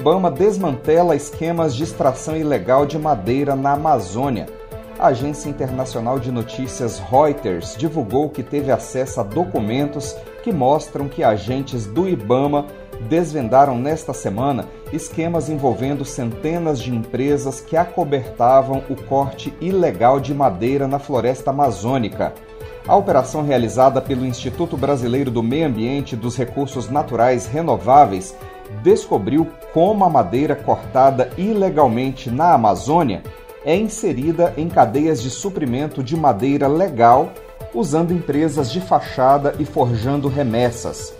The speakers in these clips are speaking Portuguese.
Ibama desmantela esquemas de extração ilegal de madeira na Amazônia. A agência internacional de notícias Reuters divulgou que teve acesso a documentos que mostram que agentes do Ibama desvendaram nesta semana esquemas envolvendo centenas de empresas que acobertavam o corte ilegal de madeira na floresta amazônica. A operação realizada pelo Instituto Brasileiro do Meio Ambiente e dos Recursos Naturais Renováveis descobriu como a madeira cortada ilegalmente na Amazônia é inserida em cadeias de suprimento de madeira legal, usando empresas de fachada e forjando remessas.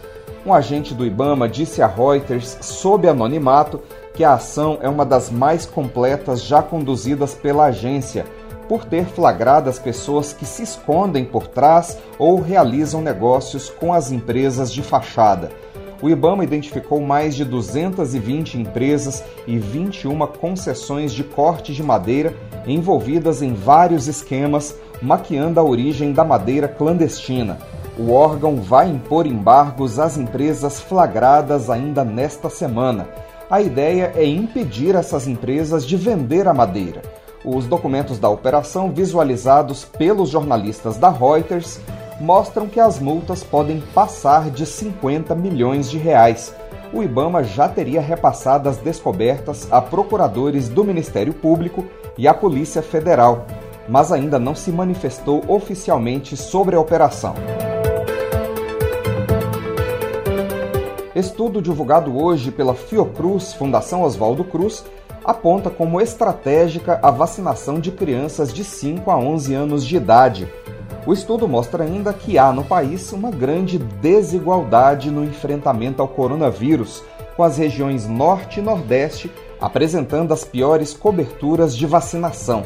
Um agente do Ibama disse a Reuters, sob anonimato, que a ação é uma das mais completas já conduzidas pela agência, por ter flagrado as pessoas que se escondem por trás ou realizam negócios com as empresas de fachada o IBAMA identificou mais de 220 empresas e 21 concessões de corte de madeira envolvidas em vários esquemas, maquiando a origem da madeira clandestina. O órgão vai impor embargos às empresas flagradas ainda nesta semana. A ideia é impedir essas empresas de vender a madeira. Os documentos da operação, visualizados pelos jornalistas da Reuters, mostram que as multas podem passar de 50 milhões de reais. O Ibama já teria repassado as descobertas a procuradores do Ministério Público e à Polícia Federal, mas ainda não se manifestou oficialmente sobre a operação. Estudo divulgado hoje pela Fiocruz, Fundação Oswaldo Cruz, aponta como estratégica a vacinação de crianças de 5 a 11 anos de idade. O estudo mostra ainda que há no país uma grande desigualdade no enfrentamento ao coronavírus, com as regiões Norte e Nordeste apresentando as piores coberturas de vacinação.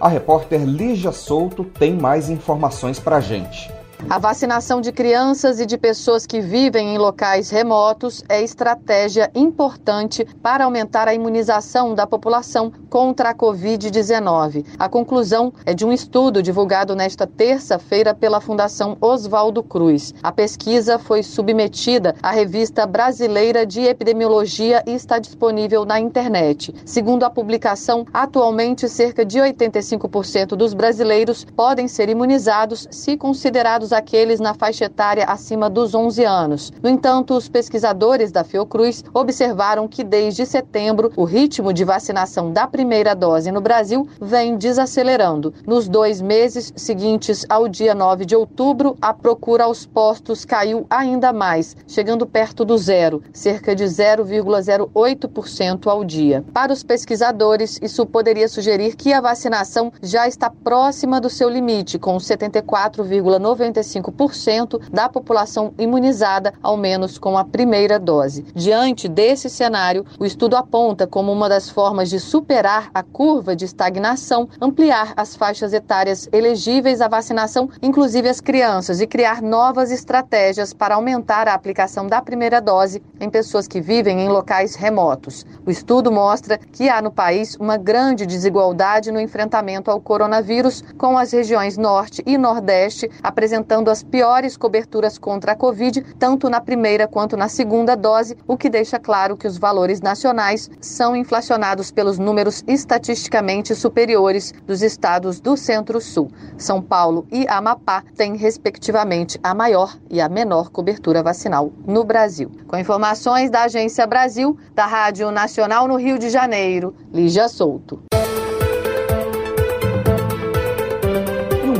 A repórter Lígia Souto tem mais informações para gente. A vacinação de crianças e de pessoas que vivem em locais remotos é estratégia importante para aumentar a imunização da população contra a Covid-19. A conclusão é de um estudo divulgado nesta terça-feira pela Fundação Oswaldo Cruz. A pesquisa foi submetida à Revista Brasileira de Epidemiologia e está disponível na internet. Segundo a publicação, atualmente cerca de 85% dos brasileiros podem ser imunizados se considerados aqueles na faixa etária acima dos 11 anos. No entanto, os pesquisadores da Fiocruz observaram que desde setembro o ritmo de vacinação da primeira dose no Brasil vem desacelerando. Nos dois meses seguintes ao dia 9 de outubro, a procura aos postos caiu ainda mais, chegando perto do zero, cerca de 0,08% ao dia. Para os pesquisadores, isso poderia sugerir que a vacinação já está próxima do seu limite, com 74,95 65% da população imunizada, ao menos com a primeira dose. Diante desse cenário, o estudo aponta como uma das formas de superar a curva de estagnação, ampliar as faixas etárias elegíveis à vacinação, inclusive as crianças, e criar novas estratégias para aumentar a aplicação da primeira dose em pessoas que vivem em locais remotos. O estudo mostra que há no país uma grande desigualdade no enfrentamento ao coronavírus, com as regiões Norte e Nordeste apresentando apresentando as piores coberturas contra a Covid, tanto na primeira quanto na segunda dose, o que deixa claro que os valores nacionais são inflacionados pelos números estatisticamente superiores dos estados do Centro-Sul. São Paulo e Amapá têm, respectivamente, a maior e a menor cobertura vacinal no Brasil. Com informações da Agência Brasil, da Rádio Nacional no Rio de Janeiro, Lígia Souto.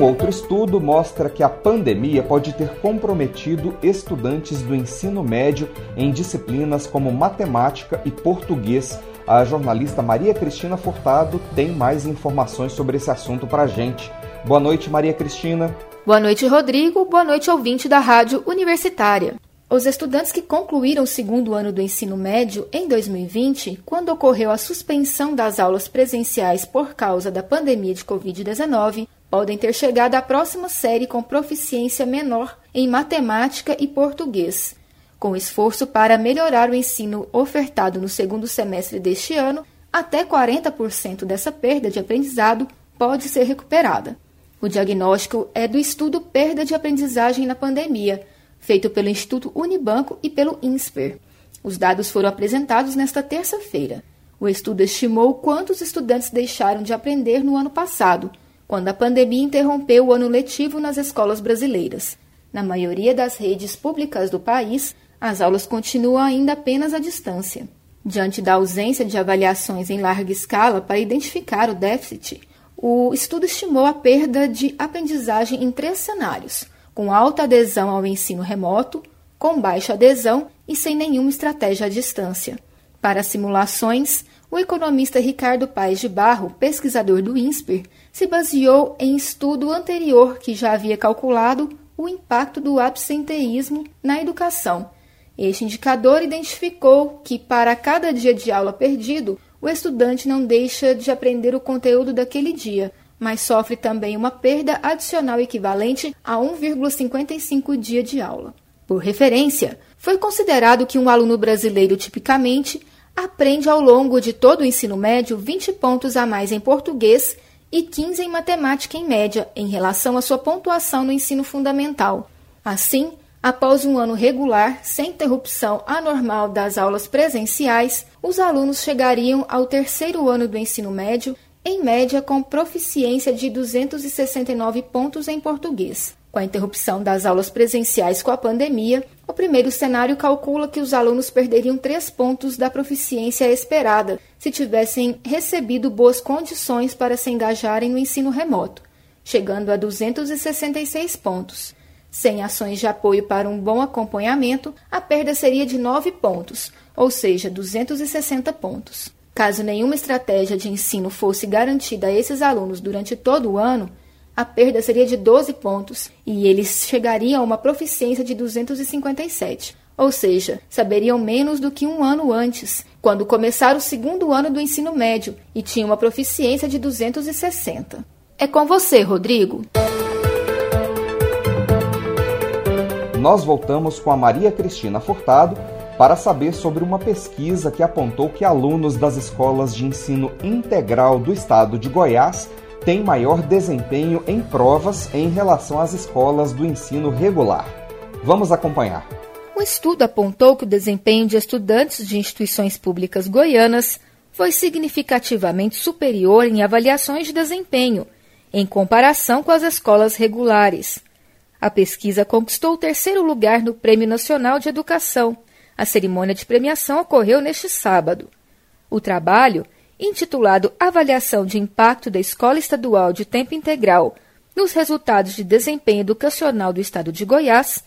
Outro estudo mostra que a pandemia pode ter comprometido estudantes do ensino médio em disciplinas como matemática e português. A jornalista Maria Cristina Furtado tem mais informações sobre esse assunto para a gente. Boa noite, Maria Cristina. Boa noite, Rodrigo. Boa noite, ouvinte da Rádio Universitária. Os estudantes que concluíram o segundo ano do ensino médio em 2020, quando ocorreu a suspensão das aulas presenciais por causa da pandemia de Covid-19, podem ter chegado à próxima série com proficiência menor em matemática e português. Com esforço para melhorar o ensino ofertado no segundo semestre deste ano, até 40% dessa perda de aprendizado pode ser recuperada. O diagnóstico é do estudo Perda de Aprendizagem na Pandemia, feito pelo Instituto Unibanco e pelo INSPER. Os dados foram apresentados nesta terça-feira. O estudo estimou quantos estudantes deixaram de aprender no ano passado, quando a pandemia interrompeu o ano letivo nas escolas brasileiras. Na maioria das redes públicas do país, as aulas continuam ainda apenas à distância. Diante da ausência de avaliações em larga escala para identificar o déficit, o estudo estimou a perda de aprendizagem em três cenários: com alta adesão ao ensino remoto, com baixa adesão e sem nenhuma estratégia à distância. Para simulações, o economista Ricardo Paes de Barro, pesquisador do INSPER, se baseou em estudo anterior que já havia calculado o impacto do absenteísmo na educação. Este indicador identificou que, para cada dia de aula perdido, o estudante não deixa de aprender o conteúdo daquele dia, mas sofre também uma perda adicional equivalente a 1,55 dia de aula. Por referência, foi considerado que um aluno brasileiro tipicamente aprende ao longo de todo o ensino médio 20 pontos a mais em português e 15 em matemática em média, em relação à sua pontuação no ensino fundamental. Assim, após um ano regular, sem interrupção anormal das aulas presenciais, os alunos chegariam ao terceiro ano do ensino médio em média com proficiência de 269 pontos em português. Com a interrupção das aulas presenciais com a pandemia, o primeiro cenário calcula que os alunos perderiam três pontos da proficiência esperada se tivessem recebido boas condições para se engajarem no ensino remoto, chegando a 266 pontos. Sem ações de apoio para um bom acompanhamento, a perda seria de 9 pontos, ou seja, 260 pontos. Caso nenhuma estratégia de ensino fosse garantida a esses alunos durante todo o ano, a perda seria de 12 pontos e eles chegariam a uma proficiência de 257, ou seja, saberiam menos do que um ano antes, quando começaram o segundo ano do ensino médio e tinham uma proficiência de 260. É com você, Rodrigo. Nós voltamos com a Maria Cristina Furtado para saber sobre uma pesquisa que apontou que alunos das escolas de ensino integral do estado de Goiás têm maior desempenho em provas em relação às escolas do ensino regular. Vamos acompanhar. O estudo apontou que o desempenho de estudantes de instituições públicas goianas foi significativamente superior em avaliações de desempenho, em comparação com as escolas regulares. A pesquisa conquistou o terceiro lugar no Prêmio Nacional de Educação a cerimônia de premiação ocorreu neste sábado. O trabalho, intitulado Avaliação de Impacto da Escola Estadual de Tempo Integral nos Resultados de Desempenho Educacional do Estado de Goiás,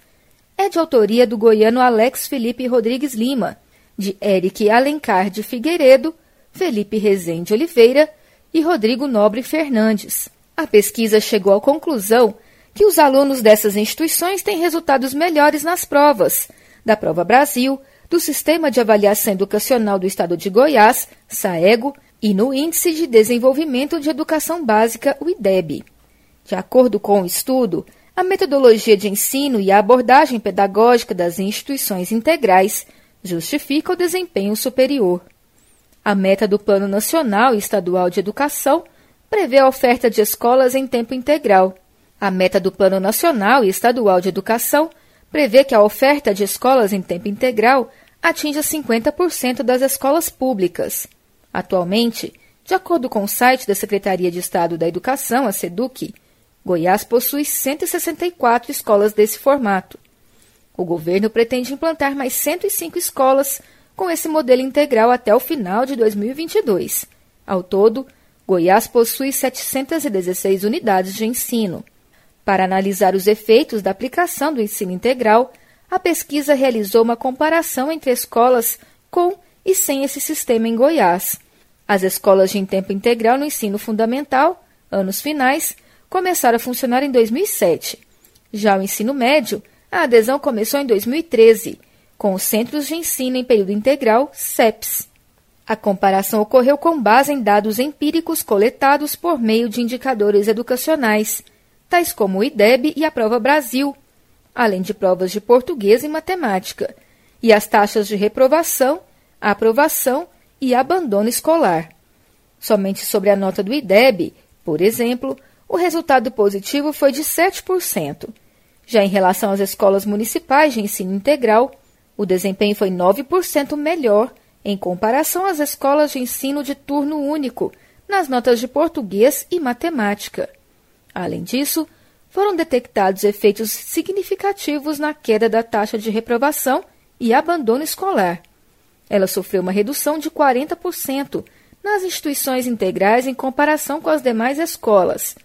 é de autoria do goiano Alex Felipe Rodrigues Lima, de Eric Alencar de Figueiredo, Felipe Rezende Oliveira e Rodrigo Nobre Fernandes. A pesquisa chegou à conclusão que os alunos dessas instituições têm resultados melhores nas provas, da Prova Brasil, do Sistema de Avaliação Educacional do Estado de Goiás, SAEGO, e no Índice de Desenvolvimento de Educação Básica, o IDEB. De acordo com o estudo, a metodologia de ensino e a abordagem pedagógica das instituições integrais justifica o desempenho superior. A meta do Plano Nacional e Estadual de Educação prevê a oferta de escolas em tempo integral. A meta do Plano Nacional e Estadual de Educação prevê que a oferta de escolas em tempo integral atinja 50% das escolas públicas. Atualmente, de acordo com o site da Secretaria de Estado da Educação, a SEDUC, Goiás possui 164 escolas desse formato. O governo pretende implantar mais 105 escolas com esse modelo integral até o final de 2022. Ao todo, Goiás possui 716 unidades de ensino. Para analisar os efeitos da aplicação do ensino integral, a pesquisa realizou uma comparação entre escolas com e sem esse sistema em Goiás. As escolas de tempo integral no ensino fundamental, anos finais, começaram a funcionar em 2007. Já o ensino médio a adesão começou em 2013, com os Centros de Ensino em Período Integral, CEPs. A comparação ocorreu com base em dados empíricos coletados por meio de indicadores educacionais, tais como o IDEB e a Prova Brasil, além de provas de português e matemática, e as taxas de reprovação, aprovação e abandono escolar. Somente sobre a nota do IDEB, por exemplo, o resultado positivo foi de 7%. Já em relação às escolas municipais de ensino integral, o desempenho foi 9% melhor em comparação às escolas de ensino de turno único, nas notas de português e matemática. Além disso, foram detectados efeitos significativos na queda da taxa de reprovação e abandono escolar. Ela sofreu uma redução de 40% nas instituições integrais em comparação com as demais escolas.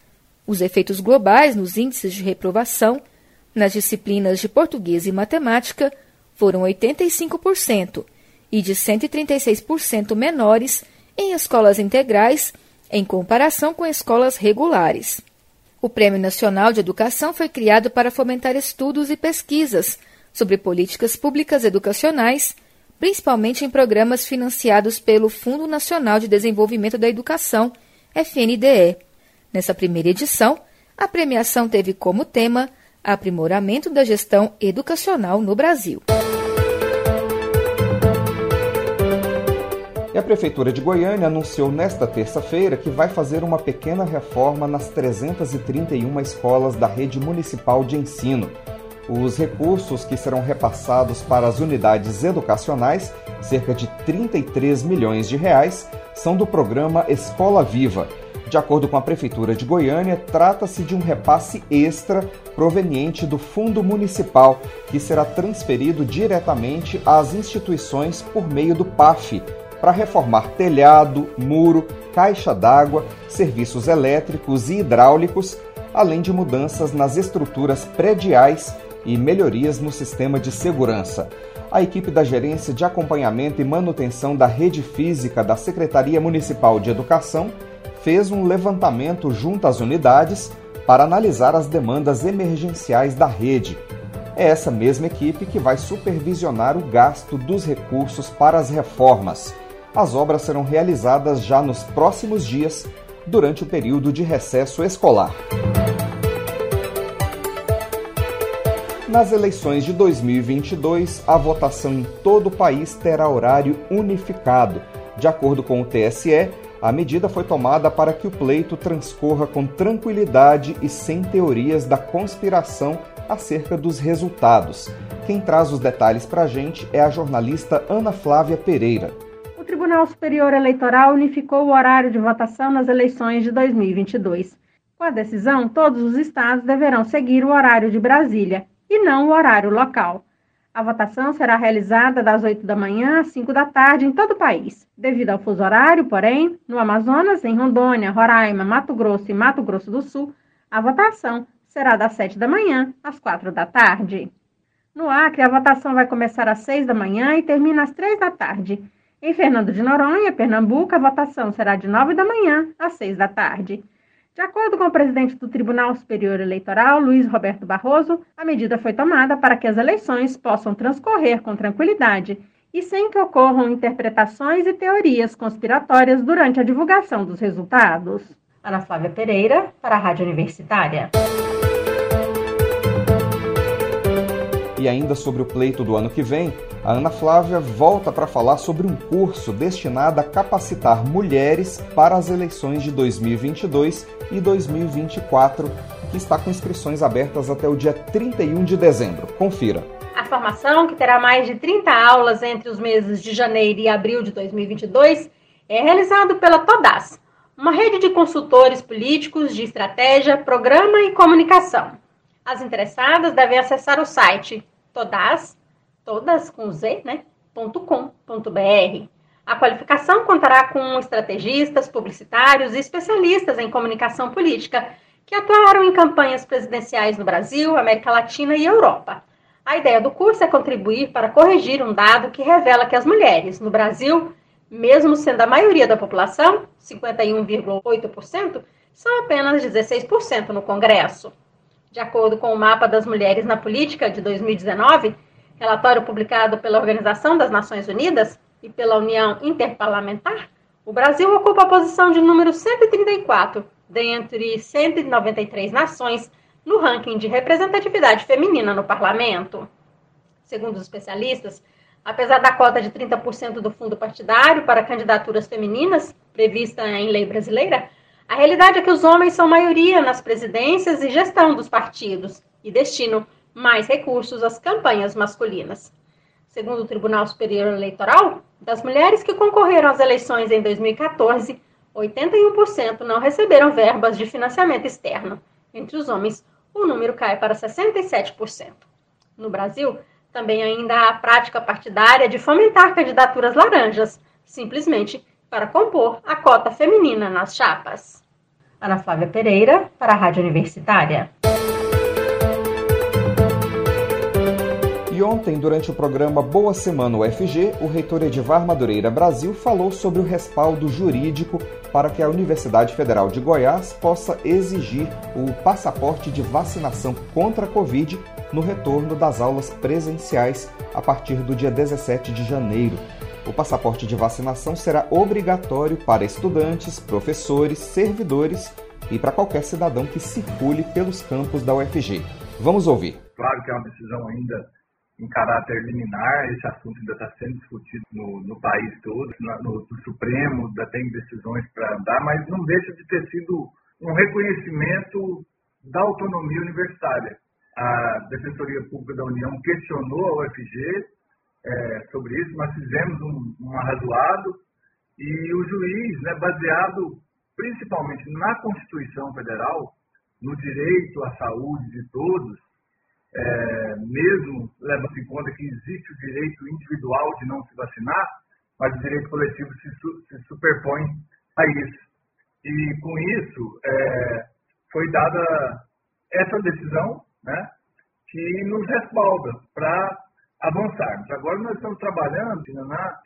Os efeitos globais nos índices de reprovação nas disciplinas de português e matemática foram 85% e de 136% menores em escolas integrais em comparação com escolas regulares. O Prêmio Nacional de Educação foi criado para fomentar estudos e pesquisas sobre políticas públicas educacionais, principalmente em programas financiados pelo Fundo Nacional de Desenvolvimento da Educação, FNDE. Nessa primeira edição, a premiação teve como tema Aprimoramento da Gestão Educacional no Brasil. E a Prefeitura de Goiânia anunciou nesta terça-feira que vai fazer uma pequena reforma nas 331 escolas da rede municipal de ensino. Os recursos que serão repassados para as unidades educacionais, cerca de 33 milhões de reais, são do programa Escola Viva. De acordo com a Prefeitura de Goiânia, trata-se de um repasse extra proveniente do Fundo Municipal, que será transferido diretamente às instituições por meio do PAF, para reformar telhado, muro, caixa d'água, serviços elétricos e hidráulicos, além de mudanças nas estruturas prediais e melhorias no sistema de segurança. A equipe da Gerência de Acompanhamento e Manutenção da Rede Física da Secretaria Municipal de Educação fez um levantamento junto às unidades para analisar as demandas emergenciais da rede. É essa mesma equipe que vai supervisionar o gasto dos recursos para as reformas. As obras serão realizadas já nos próximos dias, durante o período de recesso escolar. Nas eleições de 2022, a votação em todo o país terá horário unificado. De acordo com o TSE, a medida foi tomada para que o pleito transcorra com tranquilidade e sem teorias da conspiração acerca dos resultados. Quem traz os detalhes para a gente é a jornalista Ana Flávia Pereira. O Tribunal Superior Eleitoral unificou o horário de votação nas eleições de 2022. Com a decisão, todos os estados deverão seguir o horário de Brasília e não o horário local. A votação será realizada das 8 da manhã às 5 da tarde em todo o país. Devido ao fuso horário, porém, no Amazonas, em Rondônia, Roraima, Mato Grosso e Mato Grosso do Sul, a votação será das 7 da manhã às 4 da tarde. No Acre, a votação vai começar às 6 da manhã e termina às 3 da tarde. Em Fernando de Noronha, Pernambuco, a votação será de 9 da manhã às 6 da tarde. De acordo com o presidente do Tribunal Superior Eleitoral, Luiz Roberto Barroso, a medida foi tomada para que as eleições possam transcorrer com tranquilidade e sem que ocorram interpretações e teorias conspiratórias durante a divulgação dos resultados. Ana Flávia Pereira, para a Rádio Universitária. E ainda sobre o pleito do ano que vem, a Ana Flávia volta para falar sobre um curso destinado a capacitar mulheres para as eleições de 2022 e 2024, que está com inscrições abertas até o dia 31 de dezembro. Confira. A formação, que terá mais de 30 aulas entre os meses de janeiro e abril de 2022, é realizado pela TODAS, uma rede de consultores políticos de estratégia, programa e comunicação. As interessadas devem acessar o site todas, todas com Z, né? .com.br. A qualificação contará com estrategistas, publicitários e especialistas em comunicação política que atuaram em campanhas presidenciais no Brasil, América Latina e Europa. A ideia do curso é contribuir para corrigir um dado que revela que as mulheres no Brasil, mesmo sendo a maioria da população, 51,8%, são apenas 16% no Congresso. De acordo com o Mapa das Mulheres na Política de 2019, relatório publicado pela Organização das Nações Unidas e pela União Interparlamentar, o Brasil ocupa a posição de número 134 dentre 193 nações no ranking de representatividade feminina no parlamento. Segundo os especialistas, apesar da cota de 30% do fundo partidário para candidaturas femininas, prevista em lei brasileira, a realidade é que os homens são maioria nas presidências e gestão dos partidos e destinam mais recursos às campanhas masculinas. Segundo o Tribunal Superior Eleitoral, das mulheres que concorreram às eleições em 2014, 81% não receberam verbas de financiamento externo. Entre os homens, o número cai para 67%. No Brasil, também ainda há a prática partidária de fomentar candidaturas laranjas, simplesmente para compor a cota feminina nas chapas. Ana Flávia Pereira, para a Rádio Universitária. Ontem, durante o programa Boa Semana UFG, o reitor Edivar Madureira Brasil falou sobre o respaldo jurídico para que a Universidade Federal de Goiás possa exigir o passaporte de vacinação contra a Covid no retorno das aulas presenciais a partir do dia 17 de janeiro. O passaporte de vacinação será obrigatório para estudantes, professores, servidores e para qualquer cidadão que circule pelos campos da UFG. Vamos ouvir. Claro que é uma decisão ainda em caráter liminar, esse assunto ainda está sendo discutido no, no país todo, no, no, Supremo ainda tem decisões para andar, mas não deixa de ter sido um reconhecimento da autonomia universitária. A Defensoria Pública da União questionou a UFG é, sobre isso, nós fizemos um, um arrazoado e o juiz, né, baseado principalmente na Constituição Federal, no direito à saúde de todos, é, mesmo leva-se em conta que existe o direito individual de não se vacinar, mas o direito coletivo se, se superpõe a isso. E com isso é, foi dada essa decisão né, que nos respalda para avançarmos. Agora nós estamos trabalhando na,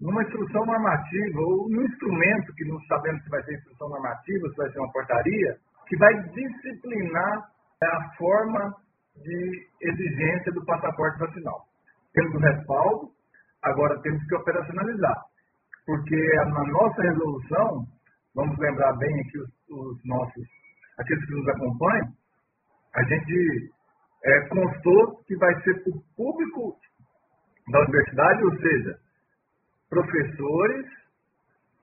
numa instrução normativa ou num instrumento que não sabemos se vai ser instrução normativa, se vai ser uma portaria, que vai disciplinar a forma de exigência do passaporte vacinal. Temos o respaldo, agora temos que operacionalizar. Porque na nossa resolução, vamos lembrar bem aqui os, os nossos, aqueles que nos acompanham, a gente é, constou que vai ser o público da universidade, ou seja, professores,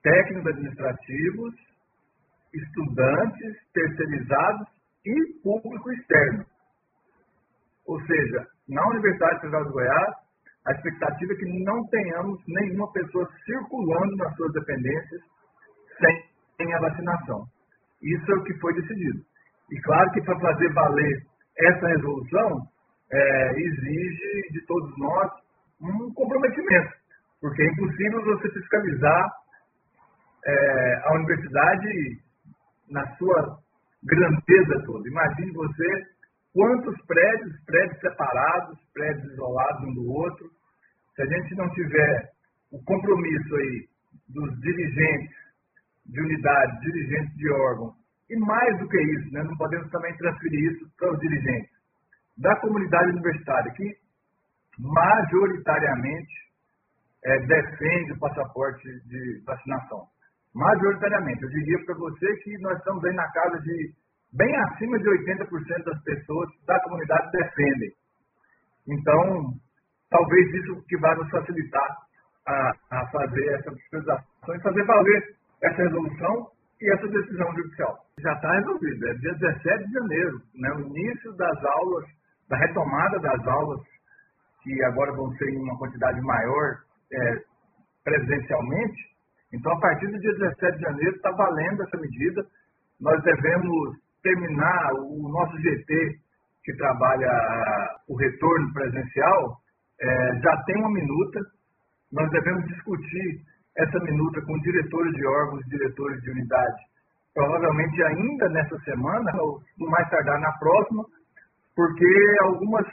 técnicos administrativos, estudantes, terceirizados e público externo. Ou seja, na Universidade Federal de Goiás, a expectativa é que não tenhamos nenhuma pessoa circulando nas suas dependências sem a vacinação. Isso é o que foi decidido. E claro que para fazer valer essa resolução, é, exige de todos nós um comprometimento, porque é impossível você fiscalizar é, a universidade na sua grandeza toda. Imagine você Quantos prédios, prédios separados, prédios isolados um do outro. Se a gente não tiver o compromisso aí dos dirigentes de unidades, dirigentes de órgãos, e mais do que isso, né, não podemos também transferir isso para os dirigentes da comunidade universitária, que majoritariamente é, defende o passaporte de vacinação. Majoritariamente. Eu diria para você que nós estamos aí na casa de bem acima de 80% das pessoas da comunidade defendem. Então, talvez isso que vai nos facilitar a, a fazer essa fiscalização e fazer valer essa resolução e essa decisão judicial. Já está resolvido, é dia 17 de janeiro, né, o início das aulas, da retomada das aulas, que agora vão ser em uma quantidade maior é, presencialmente. Então, a partir do dia 17 de janeiro, está valendo essa medida. Nós devemos terminar o nosso GT, que trabalha o retorno presencial, é, já tem uma minuta. Nós devemos discutir essa minuta com diretores de órgãos, diretores de unidade, provavelmente ainda nessa semana, ou mais tardar na próxima, porque algumas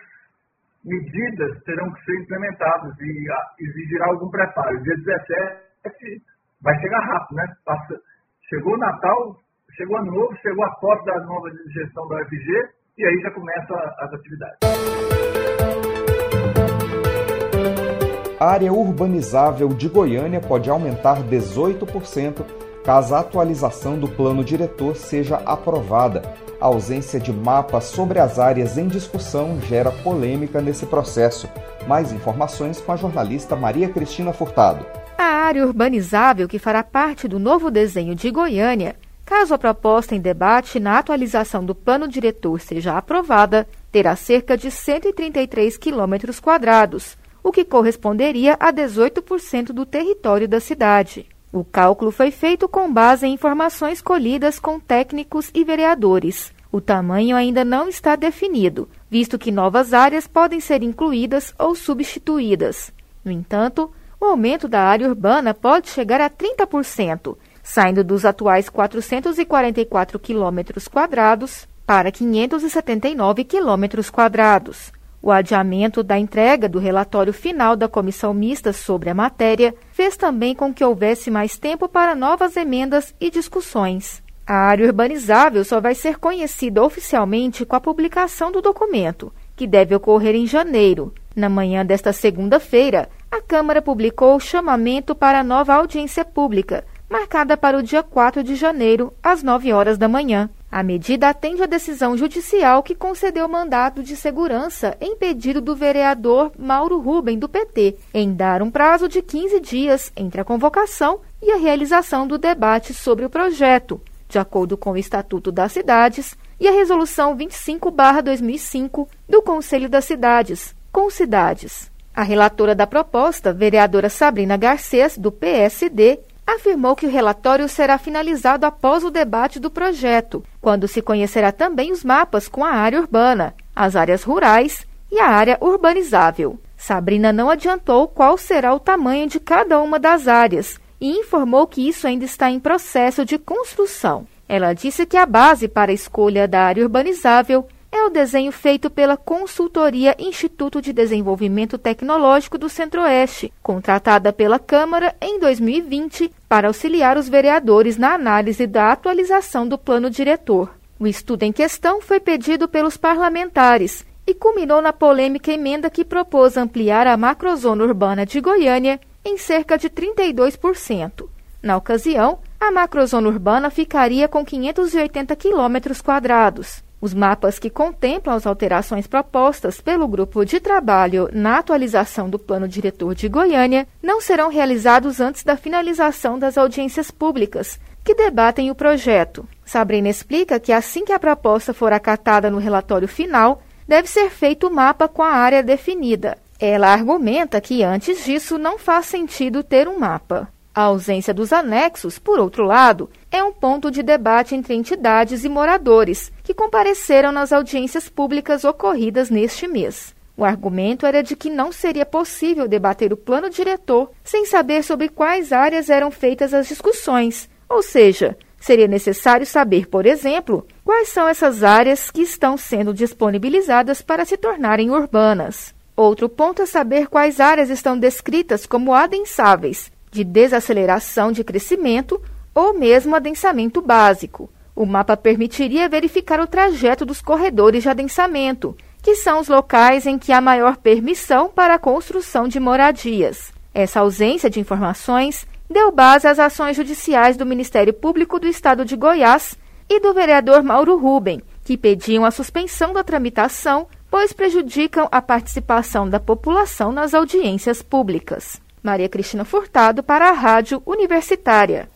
medidas terão que ser implementadas e exigirá algum preparo. Dia 17 vai chegar rápido, né? Passa, chegou o Natal, chegou ano novo, chegou a foto da nova gestão da UFG, e aí já começam as atividades. A área urbanizável de Goiânia pode aumentar 18% caso a atualização do plano diretor seja aprovada. A ausência de mapas sobre as áreas em discussão gera polêmica nesse processo. Mais informações com a jornalista Maria Cristina Furtado. A área urbanizável que fará parte do novo desenho de Goiânia, caso a proposta em debate na atualização do plano diretor seja aprovada, terá cerca de 133 quilômetros quadrados, o que corresponderia a 18% do território da cidade. O cálculo foi feito com base em informações colhidas com técnicos e vereadores. O tamanho ainda não está definido, visto que novas áreas podem ser incluídas ou substituídas. No entanto, o aumento da área urbana pode chegar a 30%, saindo dos atuais 444 quilômetros quadrados para 579 quilômetros quadrados. O adiamento da entrega do relatório final da comissão mista sobre a matéria fez também com que houvesse mais tempo para novas emendas e discussões. A área urbanizável só vai ser conhecida oficialmente com a publicação do documento, que deve ocorrer em janeiro. Na manhã desta segunda-feira, a Câmara publicou o chamamento para a nova audiência pública, marcada para o dia 4 de janeiro, às 9 horas da manhã. A medida atende à decisão judicial que concedeu mandato de segurança em pedido do vereador Mauro Ruben, do PT, em dar um prazo de 15 dias entre a convocação e a realização do debate sobre o projeto, de acordo com o Estatuto das Cidades e a Resolução 25-2005 do Conselho das Cidades, com cidades. A relatora da proposta, vereadora Sabrina Garcês, do PSD, afirmou que o relatório será finalizado após o debate do projeto, quando se conhecerá também os mapas com a área urbana, as áreas rurais e a área urbanizável. Sabrina não adiantou qual será o tamanho de cada uma das áreas e informou que isso ainda está em processo de construção. Ela disse que a base para a escolha da área urbanizável é o desenho feito pela consultoria Instituto de Desenvolvimento Tecnológico do Centro-Oeste, contratada pela Câmara em 2020 para auxiliar os vereadores na análise da atualização do plano diretor. O estudo em questão foi pedido pelos parlamentares e culminou na polêmica emenda que propôs ampliar a macrozona urbana de Goiânia em cerca de 32%. Na ocasião, a macrozona urbana ficaria com 580 quilômetros quadrados. Os mapas que contemplam as alterações propostas pelo grupo de trabalho na atualização do Plano Diretor de Goiânia não serão realizados antes da finalização das audiências públicas que debatem o projeto. Sabrina explica que assim que a proposta for acatada no relatório final, deve ser feito o mapa com a área definida. Ela argumenta que antes disso não faz sentido ter um mapa. A ausência dos anexos, por outro lado, é um ponto de debate entre entidades e moradores que compareceram nas audiências públicas ocorridas neste mês. O argumento era de que não seria possível debater o plano diretor sem saber sobre quais áreas eram feitas as discussões, ou seja, seria necessário saber, por exemplo, quais são essas áreas que estão sendo disponibilizadas para se tornarem urbanas. Outro ponto é saber quais áreas estão descritas como adensáveis de desaceleração de crescimento ou mesmo adensamento básico. O mapa permitiria verificar o trajeto dos corredores de adensamento, que são os locais em que há maior permissão para a construção de moradias. Essa ausência de informações deu base às ações judiciais do Ministério Público do Estado de Goiás e do vereador Mauro Ruben, que pediam a suspensão da tramitação, pois prejudicam a participação da população nas audiências públicas. Maria Cristina Furtado para a Rádio Universitária.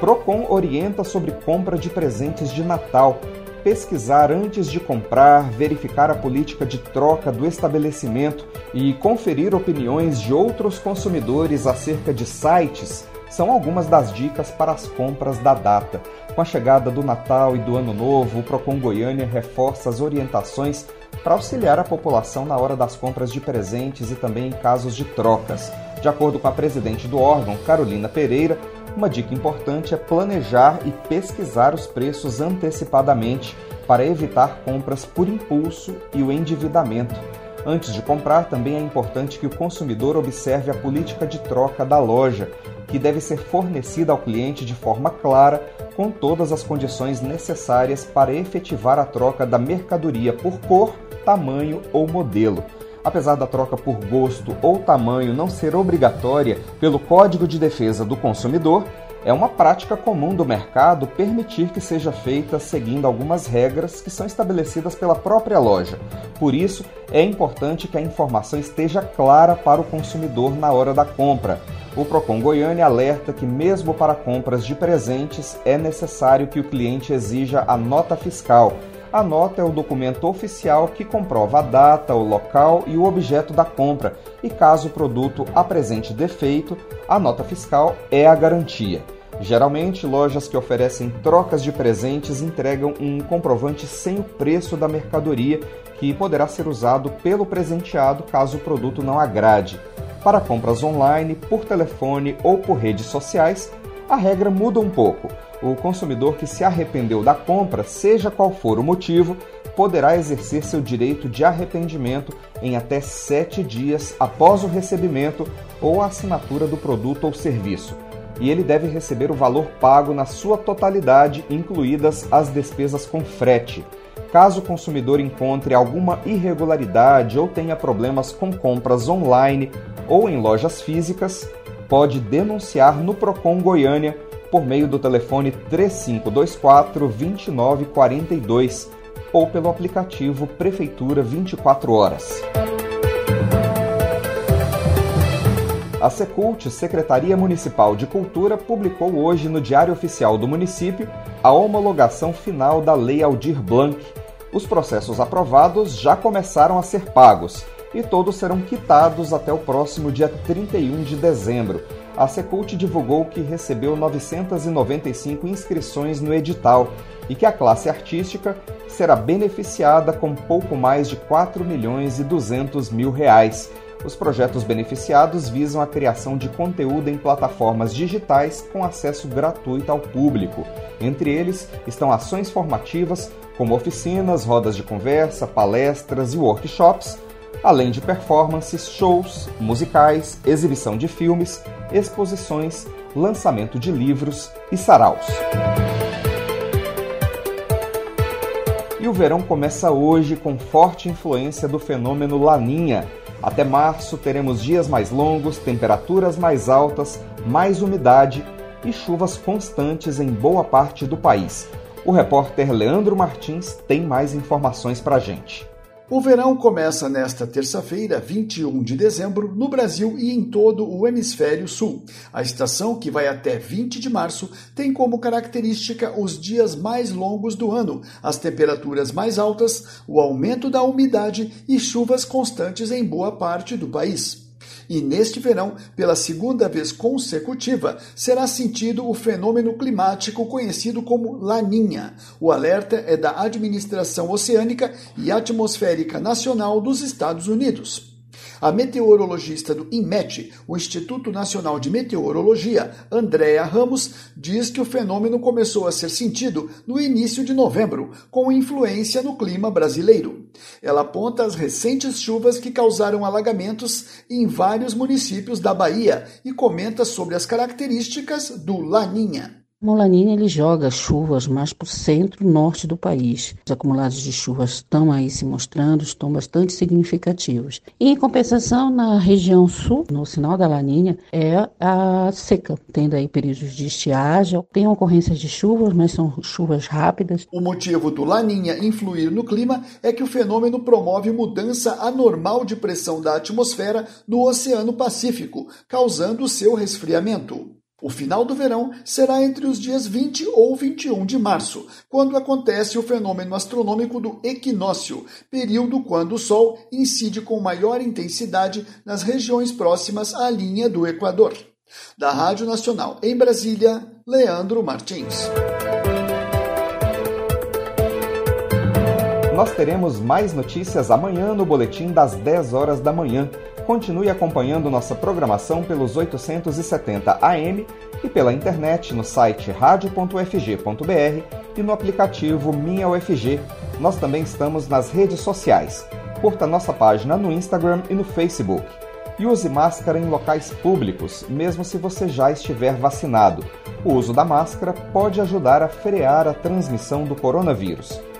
Procon orienta sobre compra de presentes de Natal. Pesquisar antes de comprar, verificar a política de troca do estabelecimento e conferir opiniões de outros consumidores acerca de sites são algumas das dicas para as compras da data. Com a chegada do Natal e do Ano Novo, o Procon Goiânia reforça as orientações para auxiliar a população na hora das compras de presentes e também em casos de trocas. De acordo com a presidente do órgão, Carolina Pereira, uma dica importante é planejar e pesquisar os preços antecipadamente para evitar compras por impulso e o endividamento. Antes de comprar, também é importante que o consumidor observe a política de troca da loja, que deve ser fornecida ao cliente de forma clara, com todas as condições necessárias para efetivar a troca da mercadoria por cor, tamanho ou modelo. Apesar da troca por gosto ou tamanho não ser obrigatória pelo Código de Defesa do Consumidor, é uma prática comum do mercado permitir que seja feita seguindo algumas regras que são estabelecidas pela própria loja. Por isso, é importante que a informação esteja clara para o consumidor na hora da compra. O Procon Goiânia alerta que, mesmo para compras de presentes, é necessário que o cliente exija a nota fiscal. A nota é o documento oficial que comprova a data, o local e o objeto da compra, e caso o produto apresente defeito, a nota fiscal é a garantia. Geralmente, lojas que oferecem trocas de presentes entregam um comprovante sem o preço da mercadoria, que poderá ser usado pelo presenteado caso o produto não agrade. Para compras online, por telefone ou por redes sociais, a regra muda um pouco. O consumidor que se arrependeu da compra, seja qual for o motivo, poderá exercer seu direito de arrependimento em até sete dias após o recebimento ou a assinatura do produto ou serviço. E ele deve receber o valor pago na sua totalidade, incluídas as despesas com frete. Caso o consumidor encontre alguma irregularidade ou tenha problemas com compras online ou em lojas físicas, pode denunciar no Procon Goiânia por meio do telefone 3524 2942 ou pelo aplicativo Prefeitura 24 horas. A Secult, Secretaria Municipal de Cultura, publicou hoje no Diário Oficial do Município a homologação final da Lei Aldir Blanc. Os processos aprovados já começaram a ser pagos e todos serão quitados até o próximo dia 31 de dezembro. A Secult divulgou que recebeu 995 inscrições no edital e que a classe artística será beneficiada com pouco mais de 4 milhões e 200 mil reais. Os projetos beneficiados visam a criação de conteúdo em plataformas digitais com acesso gratuito ao público. Entre eles estão ações formativas, como oficinas, rodas de conversa, palestras e workshops, além de performances, shows, musicais, exibição de filmes, exposições, lançamento de livros e saraus. E o verão começa hoje com forte influência do fenômeno Laninha. Até março teremos dias mais longos, temperaturas mais altas, mais umidade e chuvas constantes em boa parte do país. O repórter Leandro Martins tem mais informações para gente. O verão começa nesta terça-feira, 21 de dezembro, no Brasil e em todo o hemisfério sul. A estação, que vai até 20 de março, tem como característica os dias mais longos do ano, as temperaturas mais altas, o aumento da umidade e chuvas constantes em boa parte do país. E neste verão, pela segunda vez consecutiva, será sentido o fenômeno climático conhecido como Laninha. O alerta é da Administração Oceânica e Atmosférica Nacional dos Estados Unidos. A meteorologista do INMET, o Instituto Nacional de Meteorologia, Andréa Ramos, diz que o fenômeno começou a ser sentido no início de novembro, com influência no clima brasileiro. Ela aponta as recentes chuvas que causaram alagamentos em vários municípios da Bahia e comenta sobre as características do Laninha. Molanina ele joga chuvas mais para o centro-norte do país. Os acumulados de chuvas estão aí se mostrando, estão bastante significativos. E, em compensação, na região sul, no sinal da Laninha, é a seca, tendo aí períodos de estiagem, tem ocorrências de chuvas, mas são chuvas rápidas. O motivo do Laninha influir no clima é que o fenômeno promove mudança anormal de pressão da atmosfera no Oceano Pacífico, causando seu resfriamento. O final do verão será entre os dias 20 ou 21 de março, quando acontece o fenômeno astronômico do equinócio, período quando o Sol incide com maior intensidade nas regiões próximas à linha do Equador. Da Rádio Nacional em Brasília, Leandro Martins. Nós teremos mais notícias amanhã no boletim das 10 horas da manhã. Continue acompanhando nossa programação pelos 870 AM e pela internet no site radio.ufg.br e no aplicativo Minha UFG. Nós também estamos nas redes sociais. Curta nossa página no Instagram e no Facebook. E use máscara em locais públicos, mesmo se você já estiver vacinado. O uso da máscara pode ajudar a frear a transmissão do coronavírus.